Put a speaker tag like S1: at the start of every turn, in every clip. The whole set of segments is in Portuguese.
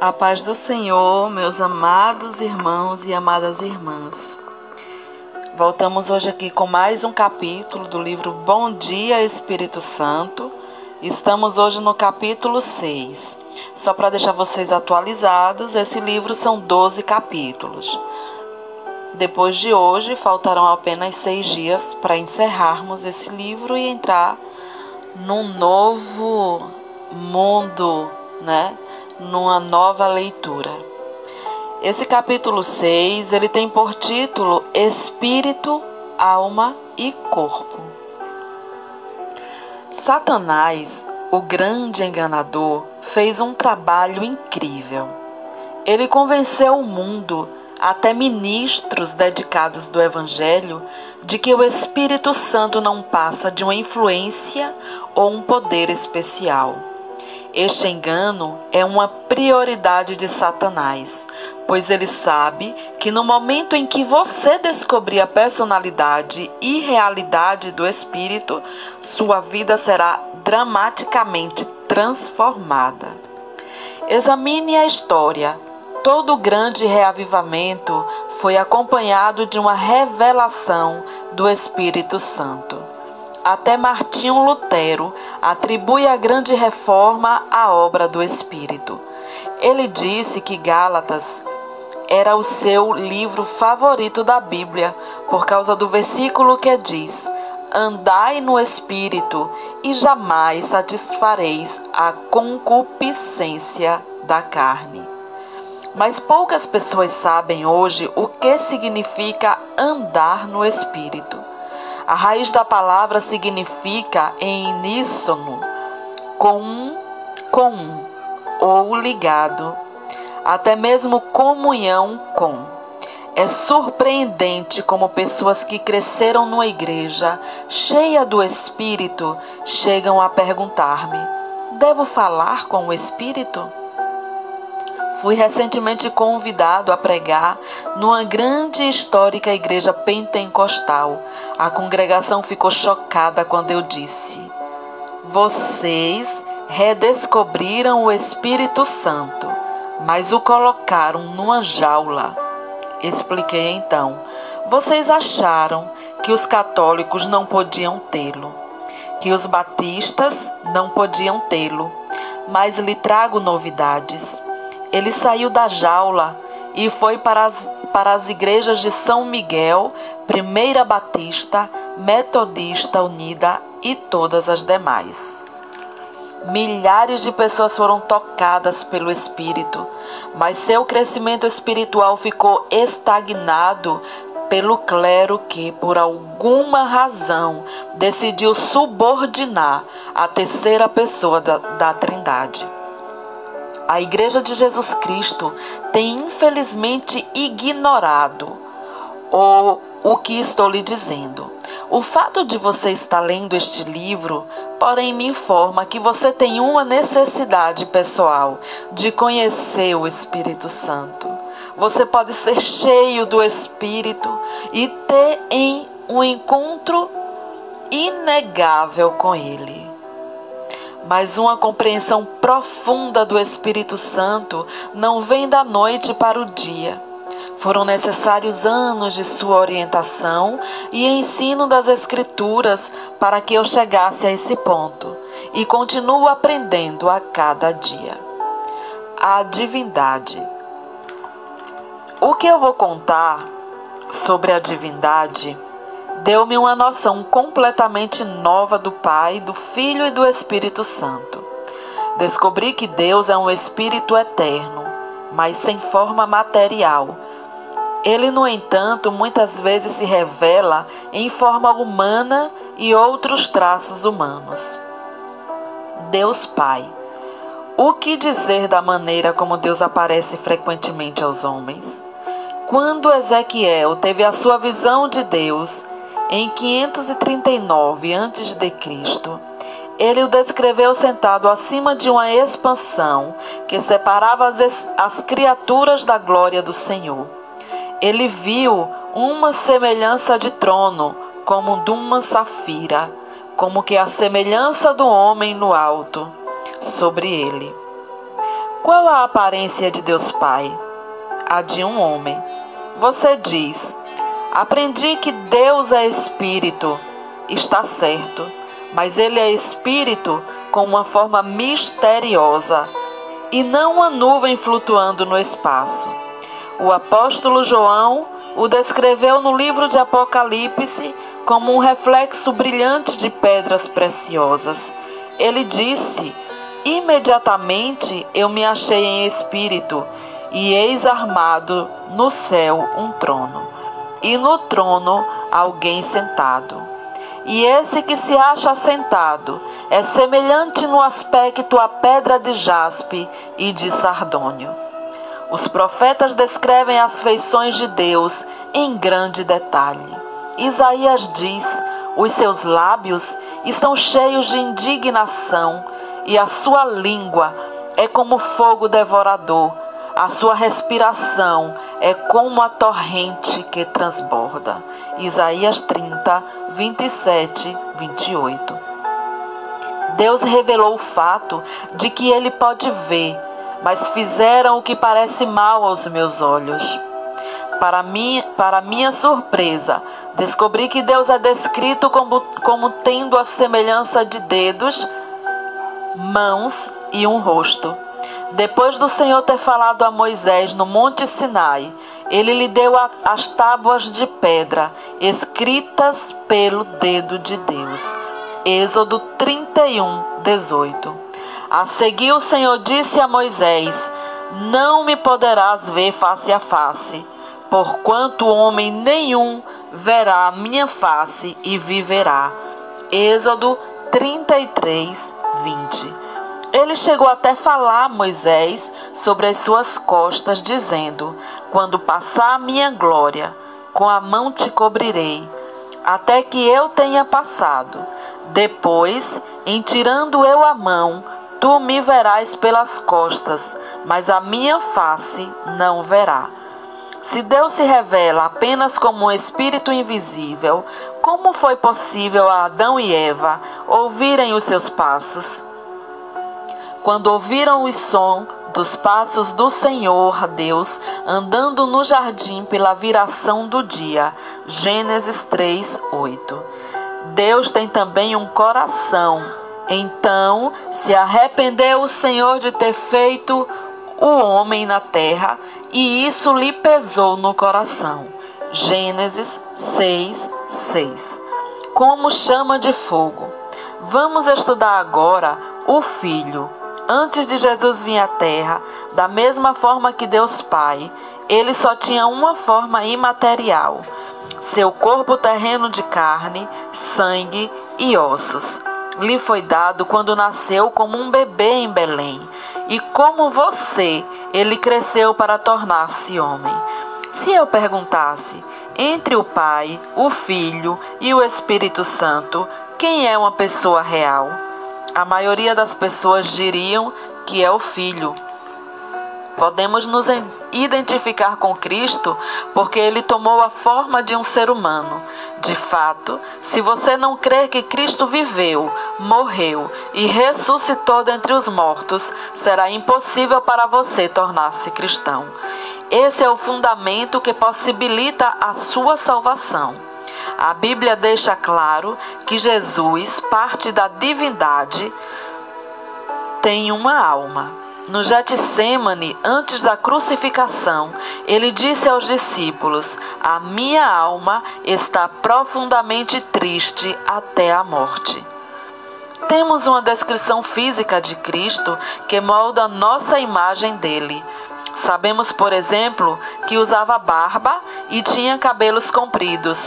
S1: A paz do Senhor, meus amados irmãos e amadas irmãs. Voltamos hoje aqui com mais um capítulo do livro Bom Dia Espírito Santo. Estamos hoje no capítulo 6. Só para deixar vocês atualizados, esse livro são 12 capítulos. Depois de hoje, faltarão apenas seis dias para encerrarmos esse livro e entrar num novo mundo, né? Numa nova leitura. Esse capítulo 6, ele tem por título Espírito, Alma e Corpo. Satanás, o grande enganador, fez um trabalho incrível. Ele convenceu o mundo, até ministros dedicados do Evangelho, de que o Espírito Santo não passa de uma influência ou um poder especial este engano é uma prioridade de Satanás, pois ele sabe que no momento em que você descobrir a personalidade e realidade do Espírito, sua vida será dramaticamente transformada. Examine a história. Todo grande reavivamento foi acompanhado de uma revelação do Espírito Santo. Até Martinho Lutero atribui a grande reforma à obra do Espírito. Ele disse que Gálatas era o seu livro favorito da Bíblia, por causa do versículo que diz: Andai no Espírito e jamais satisfareis a concupiscência da carne. Mas poucas pessoas sabem hoje o que significa andar no Espírito. A raiz da palavra significa em uníssono, com com ou ligado, até mesmo comunhão com. É surpreendente como pessoas que cresceram numa igreja cheia do Espírito chegam a perguntar-me: devo falar com o Espírito? Fui recentemente convidado a pregar numa grande e histórica igreja pentecostal. A congregação ficou chocada quando eu disse: Vocês redescobriram o Espírito Santo, mas o colocaram numa jaula. Expliquei então: Vocês acharam que os católicos não podiam tê-lo, que os batistas não podiam tê-lo, mas lhe trago novidades. Ele saiu da jaula e foi para as, para as igrejas de São Miguel, Primeira Batista, Metodista Unida e todas as demais. Milhares de pessoas foram tocadas pelo Espírito, mas seu crescimento espiritual ficou estagnado pelo clero que, por alguma razão, decidiu subordinar a terceira pessoa da, da Trindade. A Igreja de Jesus Cristo tem infelizmente ignorado o, o que estou lhe dizendo. O fato de você estar lendo este livro, porém, me informa que você tem uma necessidade pessoal de conhecer o Espírito Santo. Você pode ser cheio do Espírito e ter em um encontro inegável com Ele mas uma compreensão profunda do Espírito Santo não vem da noite para o dia. Foram necessários anos de sua orientação e ensino das Escrituras para que eu chegasse a esse ponto, e continuo aprendendo a cada dia. A divindade. O que eu vou contar sobre a divindade deu-me uma noção completamente nova do Pai, do Filho e do Espírito Santo. Descobri que Deus é um espírito eterno, mas sem forma material. Ele, no entanto, muitas vezes se revela em forma humana e outros traços humanos. Deus Pai. O que dizer da maneira como Deus aparece frequentemente aos homens? Quando Ezequiel teve a sua visão de Deus, em 539 a.C., ele o descreveu sentado acima de uma expansão que separava as, as criaturas da glória do Senhor. Ele viu uma semelhança de trono, como de uma safira, como que a semelhança do homem no alto, sobre ele. Qual a aparência de Deus Pai? A de um homem. Você diz: Aprendi que Deus é espírito. Está certo, mas ele é espírito com uma forma misteriosa e não uma nuvem flutuando no espaço. O apóstolo João o descreveu no livro de Apocalipse como um reflexo brilhante de pedras preciosas. Ele disse: Imediatamente eu me achei em espírito, e eis armado no céu um trono, e no trono alguém sentado. E esse que se acha sentado é semelhante no aspecto à pedra de jaspe e de sardônio. Os profetas descrevem as feições de Deus em grande detalhe. Isaías diz: os seus lábios estão cheios de indignação e a sua língua é como fogo devorador. A sua respiração é como a torrente que transborda. Isaías 30, 27, 28. Deus revelou o fato de que ele pode ver, mas fizeram o que parece mal aos meus olhos. Para, mim, para minha surpresa, descobri que Deus é descrito como, como tendo a semelhança de dedos mãos e um rosto. Depois do Senhor ter falado a Moisés no Monte Sinai, ele lhe deu as tábuas de pedra, escritas pelo dedo de Deus. Êxodo 31, 18. A seguir, o Senhor disse a Moisés: Não me poderás ver face a face, porquanto homem nenhum verá a minha face e viverá. Êxodo 33, 20. Ele chegou até falar a Moisés sobre as suas costas, dizendo: Quando passar a minha glória, com a mão te cobrirei, até que eu tenha passado. Depois, em tirando eu a mão, tu me verás pelas costas, mas a minha face não verá. Se Deus se revela apenas como um espírito invisível, como foi possível a Adão e Eva ouvirem os seus passos? Quando ouviram o som dos passos do Senhor Deus andando no jardim pela viração do dia. Gênesis 3, 8. Deus tem também um coração. Então se arrependeu o Senhor de ter feito o homem na terra, e isso lhe pesou no coração. Gênesis 6, 6. Como chama de fogo. Vamos estudar agora o Filho. Antes de Jesus vir à terra, da mesma forma que Deus Pai, ele só tinha uma forma imaterial: seu corpo terreno de carne, sangue e ossos lhe foi dado quando nasceu como um bebê em Belém, e como você, ele cresceu para tornar-se homem. Se eu perguntasse, entre o Pai, o Filho e o Espírito Santo, quem é uma pessoa real? A maioria das pessoas diriam que é o Filho. Podemos nos identificar com Cristo porque ele tomou a forma de um ser humano. De fato, se você não crer que Cristo viveu, morreu e ressuscitou dentre os mortos, será impossível para você tornar-se cristão. Esse é o fundamento que possibilita a sua salvação. A Bíblia deixa claro que Jesus, parte da divindade, tem uma alma. No Getsemane, antes da crucificação, ele disse aos discípulos: A minha alma está profundamente triste até a morte. Temos uma descrição física de Cristo que molda nossa imagem dele. Sabemos, por exemplo, que usava barba e tinha cabelos compridos.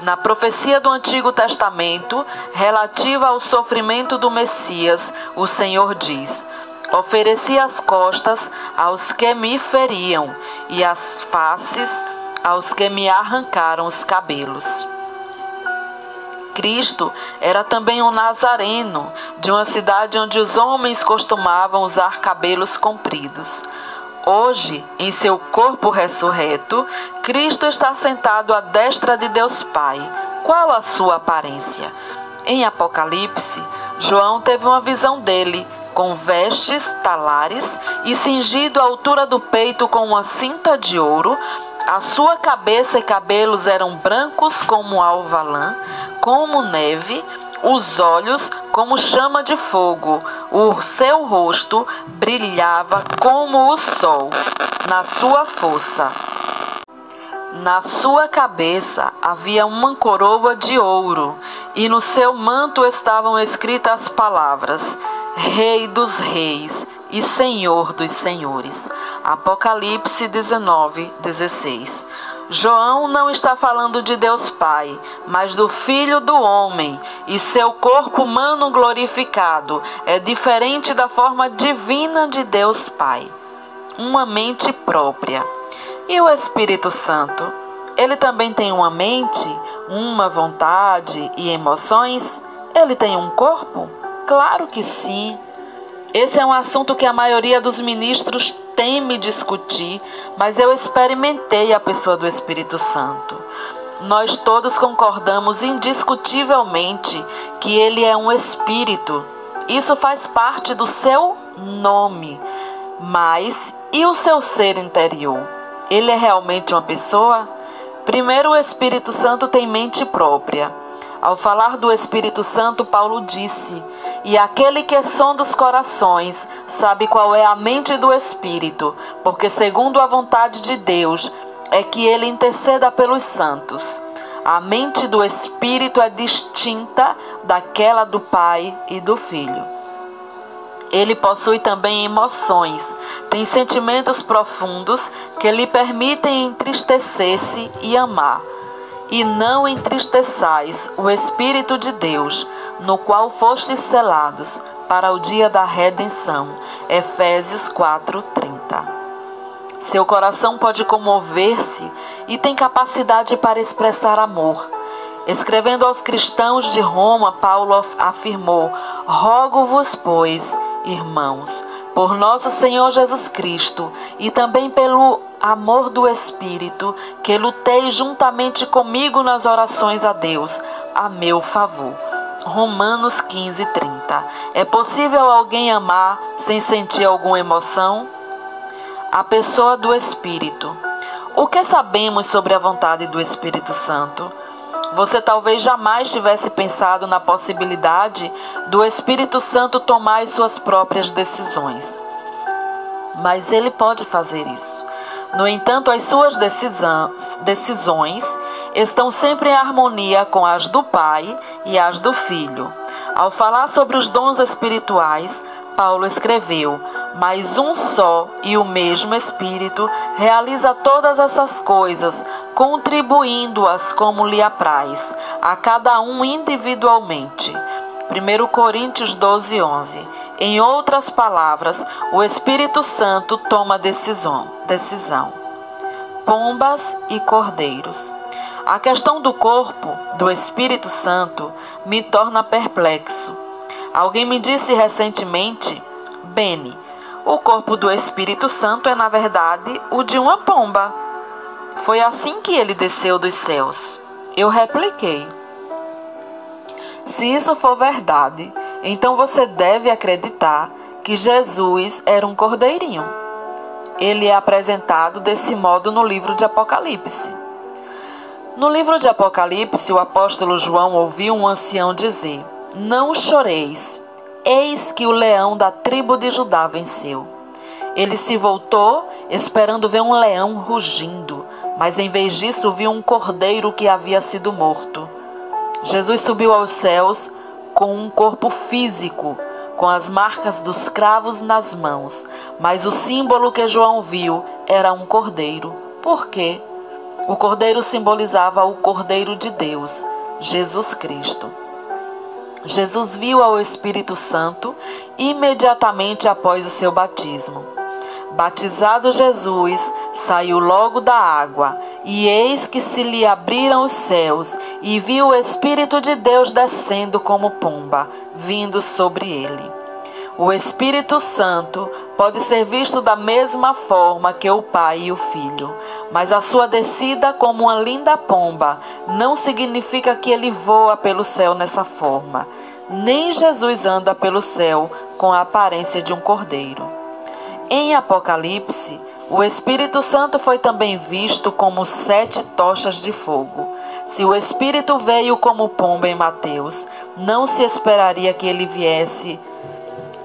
S1: Na profecia do Antigo Testamento, relativa ao sofrimento do Messias, o Senhor diz: Ofereci as costas aos que me feriam e as faces aos que me arrancaram os cabelos. Cristo era também um nazareno de uma cidade onde os homens costumavam usar cabelos compridos. Hoje, em seu corpo ressurreto, Cristo está sentado à destra de Deus Pai. Qual a sua aparência? Em Apocalipse, João teve uma visão dele com vestes talares e cingido à altura do peito com uma cinta de ouro. A sua cabeça e cabelos eram brancos como alvalã, como neve, os olhos como chama de fogo, o seu rosto brilhava como o sol na sua força. Na sua cabeça havia uma coroa de ouro, e no seu manto estavam escritas as palavras: Rei dos Reis e Senhor dos Senhores. Apocalipse 19, 16. João não está falando de Deus Pai, mas do Filho do Homem, e seu corpo humano glorificado é diferente da forma divina de Deus Pai. Uma mente própria. E o Espírito Santo? Ele também tem uma mente, uma vontade e emoções? Ele tem um corpo? Claro que sim. Esse é um assunto que a maioria dos ministros teme discutir, mas eu experimentei a pessoa do Espírito Santo. Nós todos concordamos indiscutivelmente que ele é um espírito. Isso faz parte do seu nome. Mas e o seu ser interior? Ele é realmente uma pessoa? Primeiro, o Espírito Santo tem mente própria. Ao falar do Espírito Santo, Paulo disse: E aquele que sonda os corações sabe qual é a mente do Espírito, porque, segundo a vontade de Deus, é que ele interceda pelos santos. A mente do Espírito é distinta daquela do Pai e do Filho. Ele possui também emoções tem sentimentos profundos que lhe permitem entristecer-se e amar. E não entristeçais o Espírito de Deus, no qual fostes selados para o dia da redenção. Efésios 4:30. Seu coração pode comover-se e tem capacidade para expressar amor. Escrevendo aos cristãos de Roma, Paulo afirmou: Rogo-vos, pois, irmãos, por nosso Senhor Jesus Cristo e também pelo amor do Espírito, que lutei juntamente comigo nas orações a Deus a meu favor. Romanos 15, 30. É possível alguém amar sem sentir alguma emoção? A pessoa do Espírito. O que sabemos sobre a vontade do Espírito Santo? Você talvez jamais tivesse pensado na possibilidade do Espírito Santo tomar as suas próprias decisões. Mas ele pode fazer isso. No entanto, as suas decisões estão sempre em harmonia com as do Pai e as do Filho. Ao falar sobre os dons espirituais, Paulo escreveu: Mas um só e o mesmo Espírito realiza todas essas coisas, contribuindo-as como lhe apraz, a cada um individualmente. 1 Coríntios 12, 11. Em outras palavras, o Espírito Santo toma decisão. decisão. Pombas e cordeiros. A questão do corpo do Espírito Santo me torna perplexo. Alguém me disse recentemente, Beni, o corpo do Espírito Santo é na verdade o de uma pomba. Foi assim que ele desceu dos céus. Eu repliquei: Se isso for verdade, então você deve acreditar que Jesus era um cordeirinho. Ele é apresentado desse modo no livro de Apocalipse. No livro de Apocalipse, o apóstolo João ouviu um ancião dizer: Não choreis, eis que o leão da tribo de Judá venceu. Ele se voltou, esperando ver um leão rugindo, mas em vez disso viu um cordeiro que havia sido morto. Jesus subiu aos céus com um corpo físico, com as marcas dos cravos nas mãos, mas o símbolo que João viu era um cordeiro. Por quê? O cordeiro simbolizava o Cordeiro de Deus, Jesus Cristo. Jesus viu ao Espírito Santo imediatamente após o seu batismo. Batizado Jesus, saiu logo da água, e eis que se lhe abriram os céus, e viu o Espírito de Deus descendo como pomba, vindo sobre ele. O Espírito Santo pode ser visto da mesma forma que o Pai e o Filho, mas a sua descida como uma linda pomba não significa que ele voa pelo céu nessa forma. Nem Jesus anda pelo céu com a aparência de um cordeiro. Em Apocalipse, o Espírito Santo foi também visto como sete tochas de fogo. Se o Espírito veio como pomba em Mateus, não se esperaria que ele viesse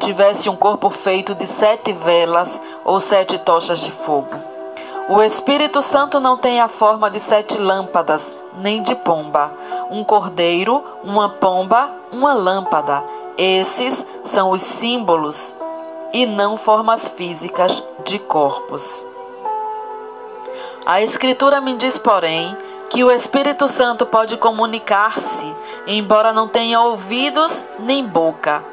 S1: tivesse um corpo feito de sete velas ou sete tochas de fogo. O Espírito Santo não tem a forma de sete lâmpadas, nem de pomba. Um cordeiro, uma pomba, uma lâmpada. Esses são os símbolos e não formas físicas de corpos. A Escritura me diz, porém, que o Espírito Santo pode comunicar-se, embora não tenha ouvidos nem boca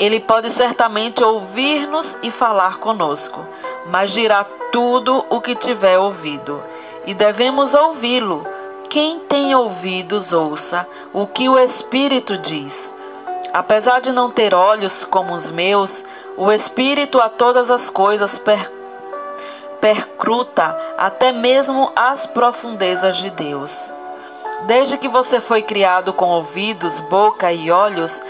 S1: ele pode certamente ouvir-nos e falar conosco, mas dirá tudo o que tiver ouvido. E devemos ouvi-lo. Quem tem ouvidos, ouça o que o Espírito diz. Apesar de não ter olhos como os meus, o Espírito a todas as coisas per percruta até mesmo as profundezas de Deus. Desde que você foi criado com ouvidos, boca e olhos,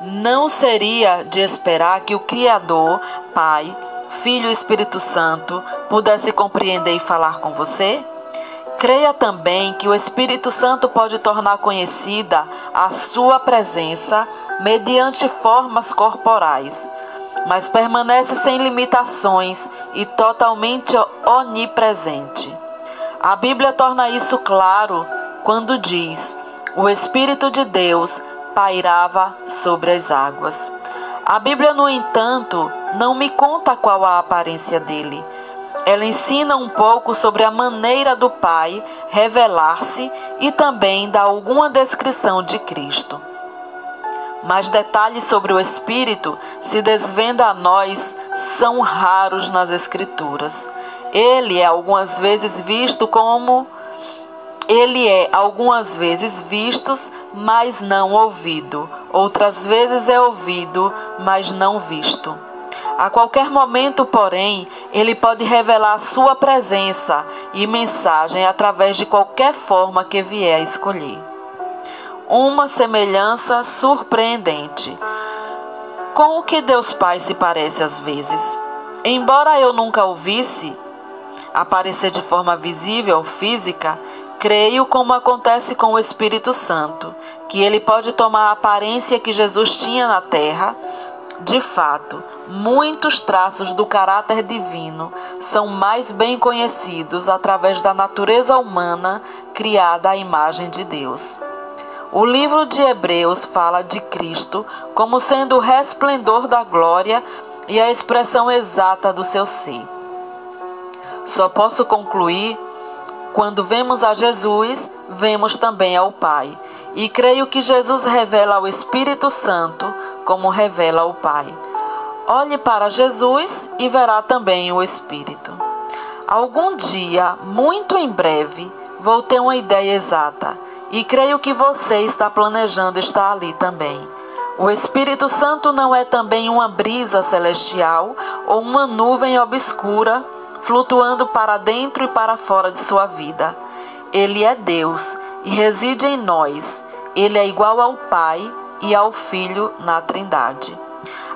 S1: não seria de esperar que o Criador, Pai, Filho e Espírito Santo pudesse compreender e falar com você? Creia também que o Espírito Santo pode tornar conhecida a sua presença mediante formas corporais, mas permanece sem limitações e totalmente onipresente. A Bíblia torna isso claro quando diz: O Espírito de Deus pairava sobre as águas. A Bíblia, no entanto, não me conta qual a aparência dele. Ela ensina um pouco sobre a maneira do Pai revelar-se e também dá alguma descrição de Cristo. Mas detalhes sobre o Espírito se desvenda a nós são raros nas Escrituras. Ele é algumas vezes visto como ele é algumas vezes visto mas não ouvido. Outras vezes é ouvido, mas não visto. A qualquer momento, porém, ele pode revelar sua presença e mensagem através de qualquer forma que vier a escolher. Uma semelhança surpreendente. Com o que Deus Pai se parece às vezes. Embora eu nunca o visse aparecer de forma visível, física, Creio como acontece com o Espírito Santo, que ele pode tomar a aparência que Jesus tinha na terra. De fato, muitos traços do caráter divino são mais bem conhecidos através da natureza humana criada à imagem de Deus. O livro de Hebreus fala de Cristo como sendo o resplendor da glória e a expressão exata do seu ser. Só posso concluir quando vemos a Jesus, vemos também ao Pai. E creio que Jesus revela ao Espírito Santo como revela ao Pai. Olhe para Jesus e verá também o Espírito. Algum dia, muito em breve, vou ter uma ideia exata e creio que você está planejando estar ali também. O Espírito Santo não é também uma brisa celestial ou uma nuvem obscura flutuando para dentro e para fora de sua vida. Ele é Deus e reside em nós. Ele é igual ao Pai e ao Filho na Trindade.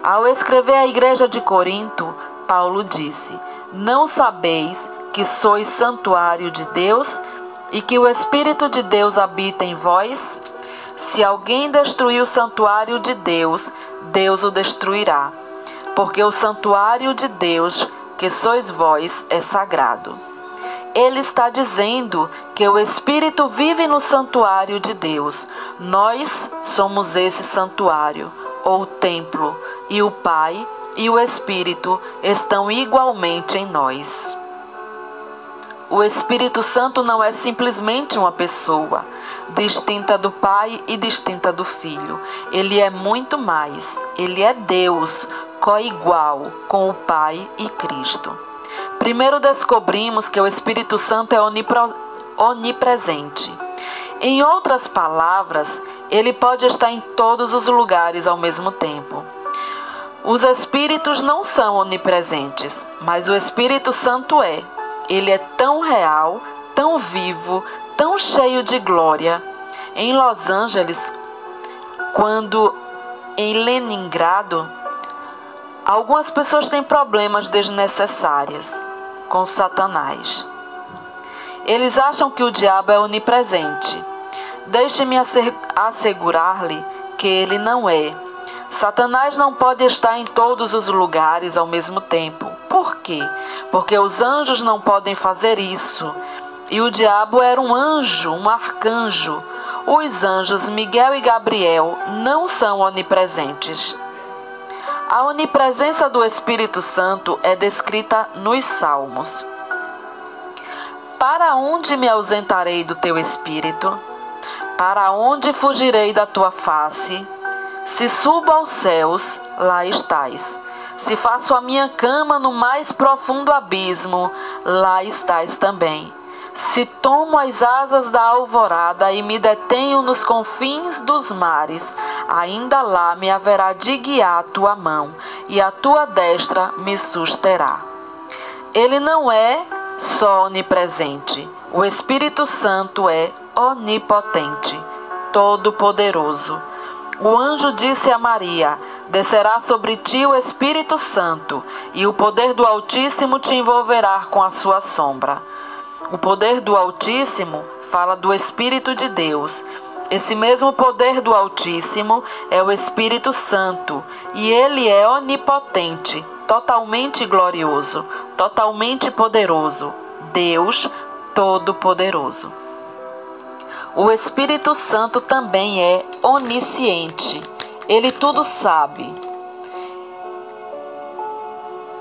S1: Ao escrever à igreja de Corinto, Paulo disse: Não sabeis que sois santuário de Deus e que o Espírito de Deus habita em vós? Se alguém destruir o santuário de Deus, Deus o destruirá. Porque o santuário de Deus que sois vós é sagrado. Ele está dizendo que o Espírito vive no santuário de Deus. Nós somos esse santuário, ou templo, e o Pai e o Espírito estão igualmente em nós. O Espírito Santo não é simplesmente uma pessoa, distinta do Pai e distinta do Filho. Ele é muito mais. Ele é Deus, coigual com o Pai e Cristo. Primeiro descobrimos que o Espírito Santo é onipresente. Em outras palavras, ele pode estar em todos os lugares ao mesmo tempo. Os espíritos não são onipresentes, mas o Espírito Santo é. Ele é tão real, tão vivo, tão cheio de glória. Em Los Angeles, quando em Leningrado, Algumas pessoas têm problemas desnecessários com Satanás. Eles acham que o diabo é onipresente. Deixe-me assegurar-lhe que ele não é. Satanás não pode estar em todos os lugares ao mesmo tempo. Por quê? Porque os anjos não podem fazer isso. E o diabo era um anjo, um arcanjo. Os anjos Miguel e Gabriel não são onipresentes. A onipresença do Espírito Santo é descrita nos Salmos. Para onde me ausentarei do teu espírito? Para onde fugirei da tua face? Se subo aos céus, lá estás. Se faço a minha cama no mais profundo abismo, lá estás também. Se tomo as asas da alvorada e me detenho nos confins dos mares, ainda lá me haverá de guiar a tua mão, e a tua destra me susterá. Ele não é só onipresente, o Espírito Santo é onipotente, todo-poderoso. O anjo disse a Maria: Descerá sobre ti o Espírito Santo, e o poder do Altíssimo te envolverá com a sua sombra. O poder do Altíssimo fala do Espírito de Deus. Esse mesmo poder do Altíssimo é o Espírito Santo, e ele é onipotente, totalmente glorioso, totalmente poderoso. Deus Todo-Poderoso. O Espírito Santo também é onisciente. Ele tudo sabe.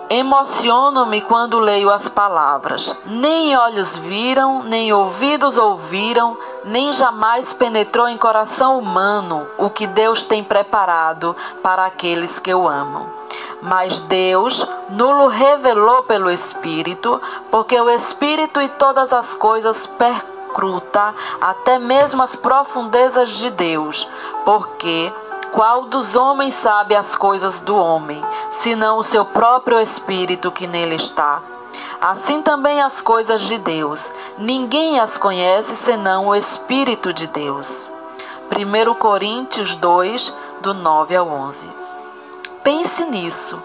S1: Emociono-me quando leio as palavras. Nem olhos viram, nem ouvidos ouviram, nem jamais penetrou em coração humano o que Deus tem preparado para aqueles que o amam. Mas Deus nulo revelou pelo Espírito, porque o Espírito e todas as coisas percorrem escruta até mesmo as profundezas de Deus, porque qual dos homens sabe as coisas do homem, senão o seu próprio espírito que nele está? Assim também as coisas de Deus, ninguém as conhece senão o Espírito de Deus. 1 Coríntios 2, do 9 ao 11. Pense nisso.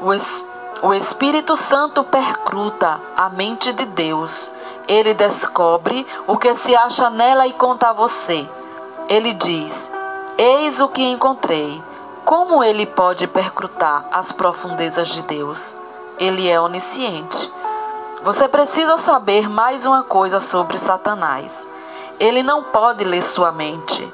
S1: O, es o Espírito Santo percruta a mente de Deus ele descobre o que se acha nela e conta a você. Ele diz: Eis o que encontrei. Como ele pode percrutar as profundezas de Deus? Ele é onisciente. Você precisa saber mais uma coisa sobre Satanás. Ele não pode ler sua mente.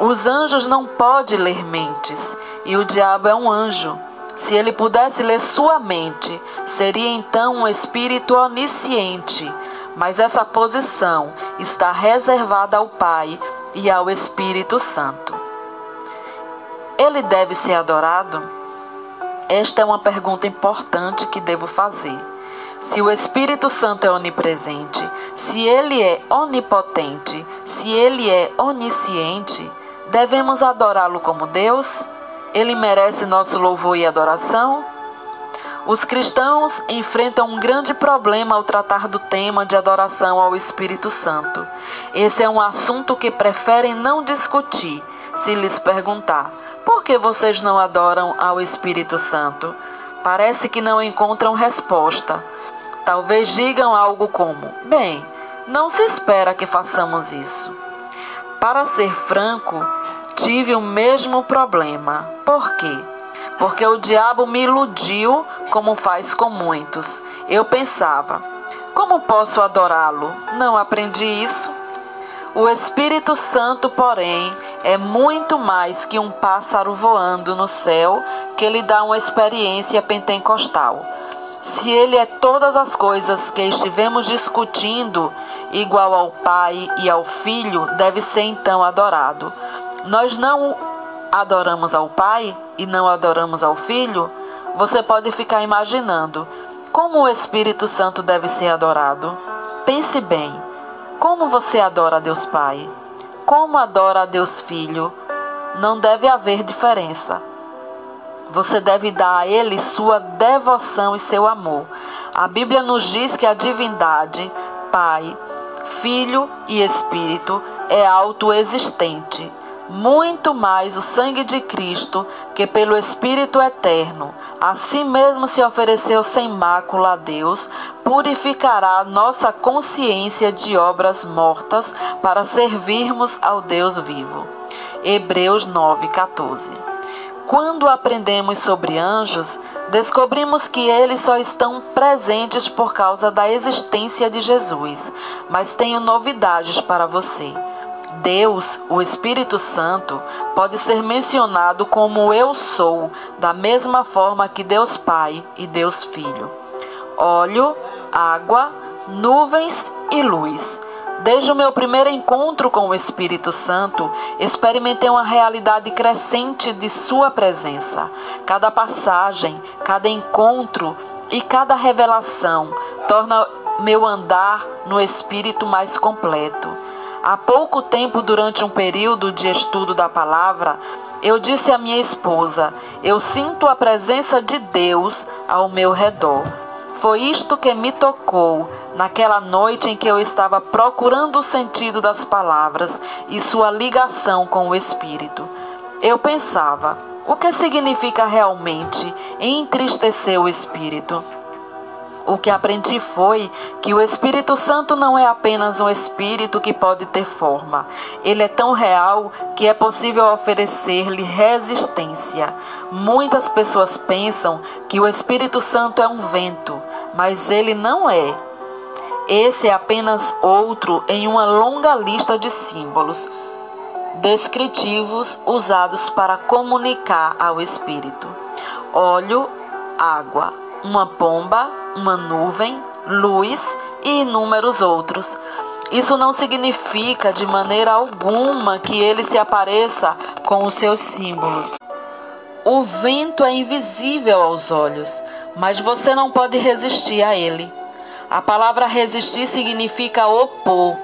S1: Os anjos não podem ler mentes. E o diabo é um anjo. Se ele pudesse ler sua mente, seria então um espírito onisciente mas essa posição está reservada ao Pai e ao Espírito Santo. Ele deve ser adorado? Esta é uma pergunta importante que devo fazer. Se o Espírito Santo é onipresente, se ele é onipotente, se ele é onisciente, devemos adorá-lo como Deus? Ele merece nosso louvor e adoração? Os cristãos enfrentam um grande problema ao tratar do tema de adoração ao Espírito Santo. Esse é um assunto que preferem não discutir se lhes perguntar: por que vocês não adoram ao Espírito Santo? Parece que não encontram resposta. Talvez digam algo como: bem, não se espera que façamos isso. Para ser franco, tive o mesmo problema. Por quê? Porque o diabo me iludiu como faz com muitos. Eu pensava, como posso adorá-lo? Não aprendi isso. O Espírito Santo, porém, é muito mais que um pássaro voando no céu que lhe dá uma experiência pentecostal. Se ele é todas as coisas que estivemos discutindo, igual ao Pai e ao Filho, deve ser então adorado. Nós não adoramos ao Pai e não adoramos ao Filho, você pode ficar imaginando como o Espírito Santo deve ser adorado. Pense bem: como você adora a Deus Pai? Como adora a Deus Filho? Não deve haver diferença. Você deve dar a Ele sua devoção e seu amor. A Bíblia nos diz que a divindade, Pai, Filho e Espírito, é autoexistente muito mais o sangue de Cristo, que pelo Espírito eterno, assim mesmo se ofereceu sem mácula a Deus, purificará nossa consciência de obras mortas para servirmos ao Deus vivo. Hebreus 9:14. Quando aprendemos sobre anjos, descobrimos que eles só estão presentes por causa da existência de Jesus. Mas tenho novidades para você. Deus, o Espírito Santo, pode ser mencionado como eu sou, da mesma forma que Deus Pai e Deus Filho. Óleo, água, nuvens e luz. Desde o meu primeiro encontro com o Espírito Santo, experimentei uma realidade crescente de Sua presença. Cada passagem, cada encontro e cada revelação torna meu andar no Espírito mais completo. Há pouco tempo, durante um período de estudo da palavra, eu disse à minha esposa: Eu sinto a presença de Deus ao meu redor. Foi isto que me tocou naquela noite em que eu estava procurando o sentido das palavras e sua ligação com o Espírito. Eu pensava: o que significa realmente entristecer o Espírito? O que aprendi foi que o Espírito Santo não é apenas um espírito que pode ter forma. Ele é tão real que é possível oferecer-lhe resistência. Muitas pessoas pensam que o Espírito Santo é um vento, mas ele não é. Esse é apenas outro em uma longa lista de símbolos descritivos usados para comunicar ao Espírito: óleo, água, uma pomba, uma nuvem, luz e inúmeros outros. Isso não significa de maneira alguma que ele se apareça com os seus símbolos. O vento é invisível aos olhos, mas você não pode resistir a ele. A palavra resistir significa opor.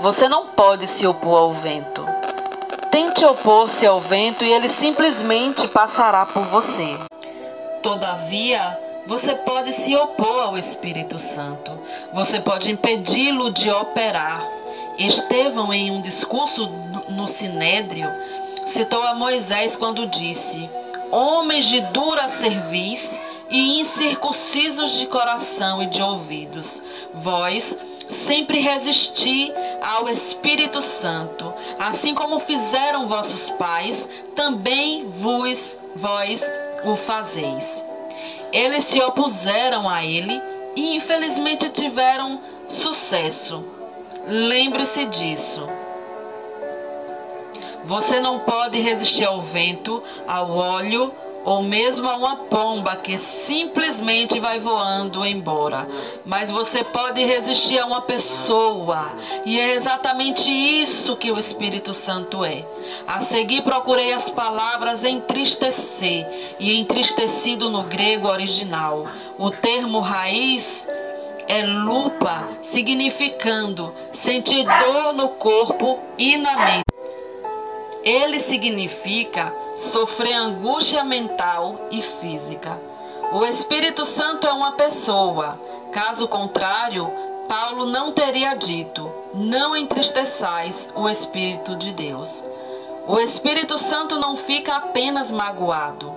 S1: Você não pode se opor ao vento. Tente opor-se ao vento e ele simplesmente passará por você. Todavia, você pode se opor ao Espírito Santo. Você pode impedi-lo de operar. Estevão, em um discurso no Sinédrio, citou a Moisés quando disse: Homens de dura cerviz e incircuncisos de coração e de ouvidos, vós sempre resisti ao Espírito Santo, assim como fizeram vossos pais, também vos vós o fazeis. Eles se opuseram a ele e infelizmente tiveram sucesso. Lembre-se disso. Você não pode resistir ao vento, ao óleo ou mesmo a uma pomba que simplesmente vai voando embora. Mas você pode resistir a uma pessoa, e é exatamente isso que o Espírito Santo é. A seguir, procurei as palavras entristecer, e entristecido no grego original. O termo raiz é lupa, significando sentir dor no corpo e na mente. Ele significa sofrer angústia mental e física. O Espírito Santo é uma pessoa. Caso contrário, Paulo não teria dito: Não entristeçais o Espírito de Deus. O Espírito Santo não fica apenas magoado.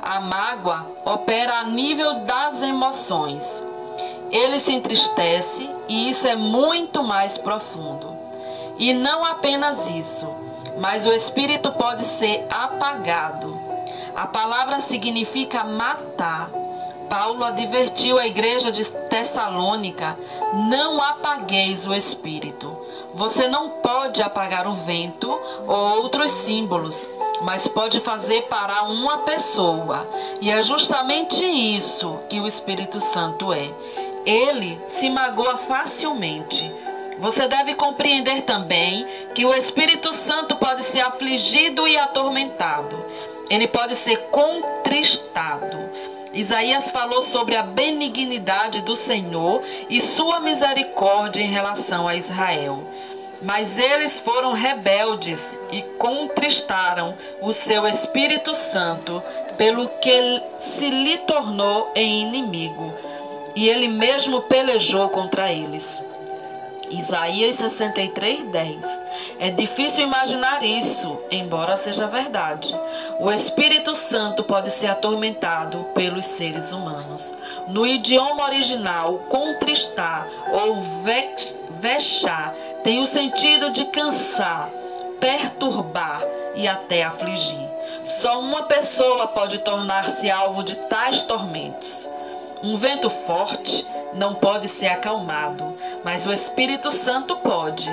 S1: A mágoa opera a nível das emoções. Ele se entristece e isso é muito mais profundo. E não apenas isso mas o espírito pode ser apagado. A palavra significa matar. Paulo advertiu a igreja de Tessalônica: não apagueis o espírito. Você não pode apagar o vento ou outros símbolos, mas pode fazer parar uma pessoa. E é justamente isso que o Espírito Santo é. Ele se magoa facilmente você deve compreender também que o Espírito Santo pode ser afligido e atormentado. Ele pode ser contristado. Isaías falou sobre a benignidade do Senhor e sua misericórdia em relação a Israel. Mas eles foram rebeldes e contristaram o seu Espírito Santo, pelo que se lhe tornou em inimigo, e ele mesmo pelejou contra eles. Isaías 63, 10. É difícil imaginar isso, embora seja verdade. O Espírito Santo pode ser atormentado pelos seres humanos. No idioma original, contristar ou vexar tem o sentido de cansar, perturbar e até afligir. Só uma pessoa pode tornar-se alvo de tais tormentos. Um vento forte não pode ser acalmado, mas o Espírito Santo pode.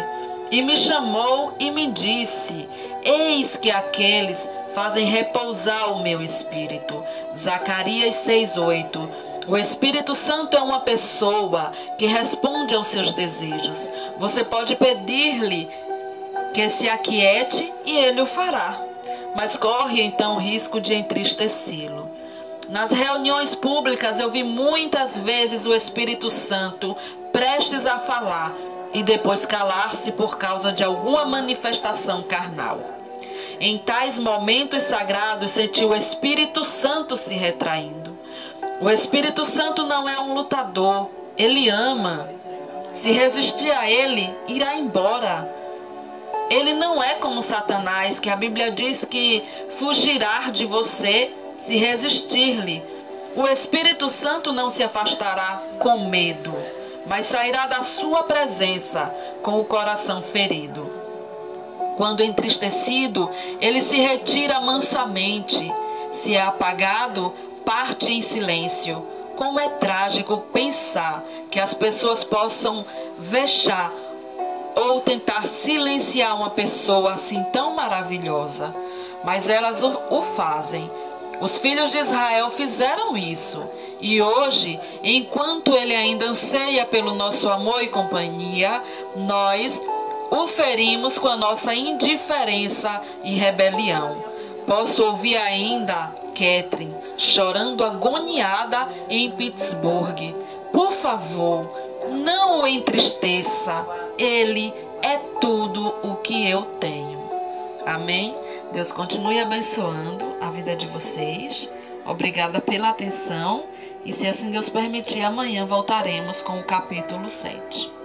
S1: E me chamou e me disse: Eis que aqueles fazem repousar o meu espírito. Zacarias 6:8. O Espírito Santo é uma pessoa que responde aos seus desejos. Você pode pedir-lhe que se aquiete e ele o fará, mas corre então o risco de entristecê-lo. Nas reuniões públicas eu vi muitas vezes o Espírito Santo prestes a falar e depois calar-se por causa de alguma manifestação carnal. Em tais momentos sagrados senti o Espírito Santo se retraindo. O Espírito Santo não é um lutador, ele ama. Se resistir a ele, irá embora. Ele não é como Satanás, que a Bíblia diz que fugirá de você se resistir-lhe. O Espírito Santo não se afastará com medo mas sairá da sua presença com o coração ferido. Quando entristecido, ele se retira mansamente. Se é apagado, parte em silêncio. Como é trágico pensar que as pessoas possam vexar ou tentar silenciar uma pessoa assim tão maravilhosa, mas elas o, fazem. Os filhos de Israel fizeram isso e hoje, enquanto ele ainda anseia pelo nosso amor e companhia, nós o ferimos com a nossa indiferença e rebelião. Posso ouvir ainda Catherine chorando agoniada em Pittsburgh. Por favor, não o entristeça. Ele é tudo o que eu tenho. Amém? Deus continue abençoando a vida de vocês. Obrigada pela atenção e se assim Deus permitir, amanhã voltaremos com o capítulo 7.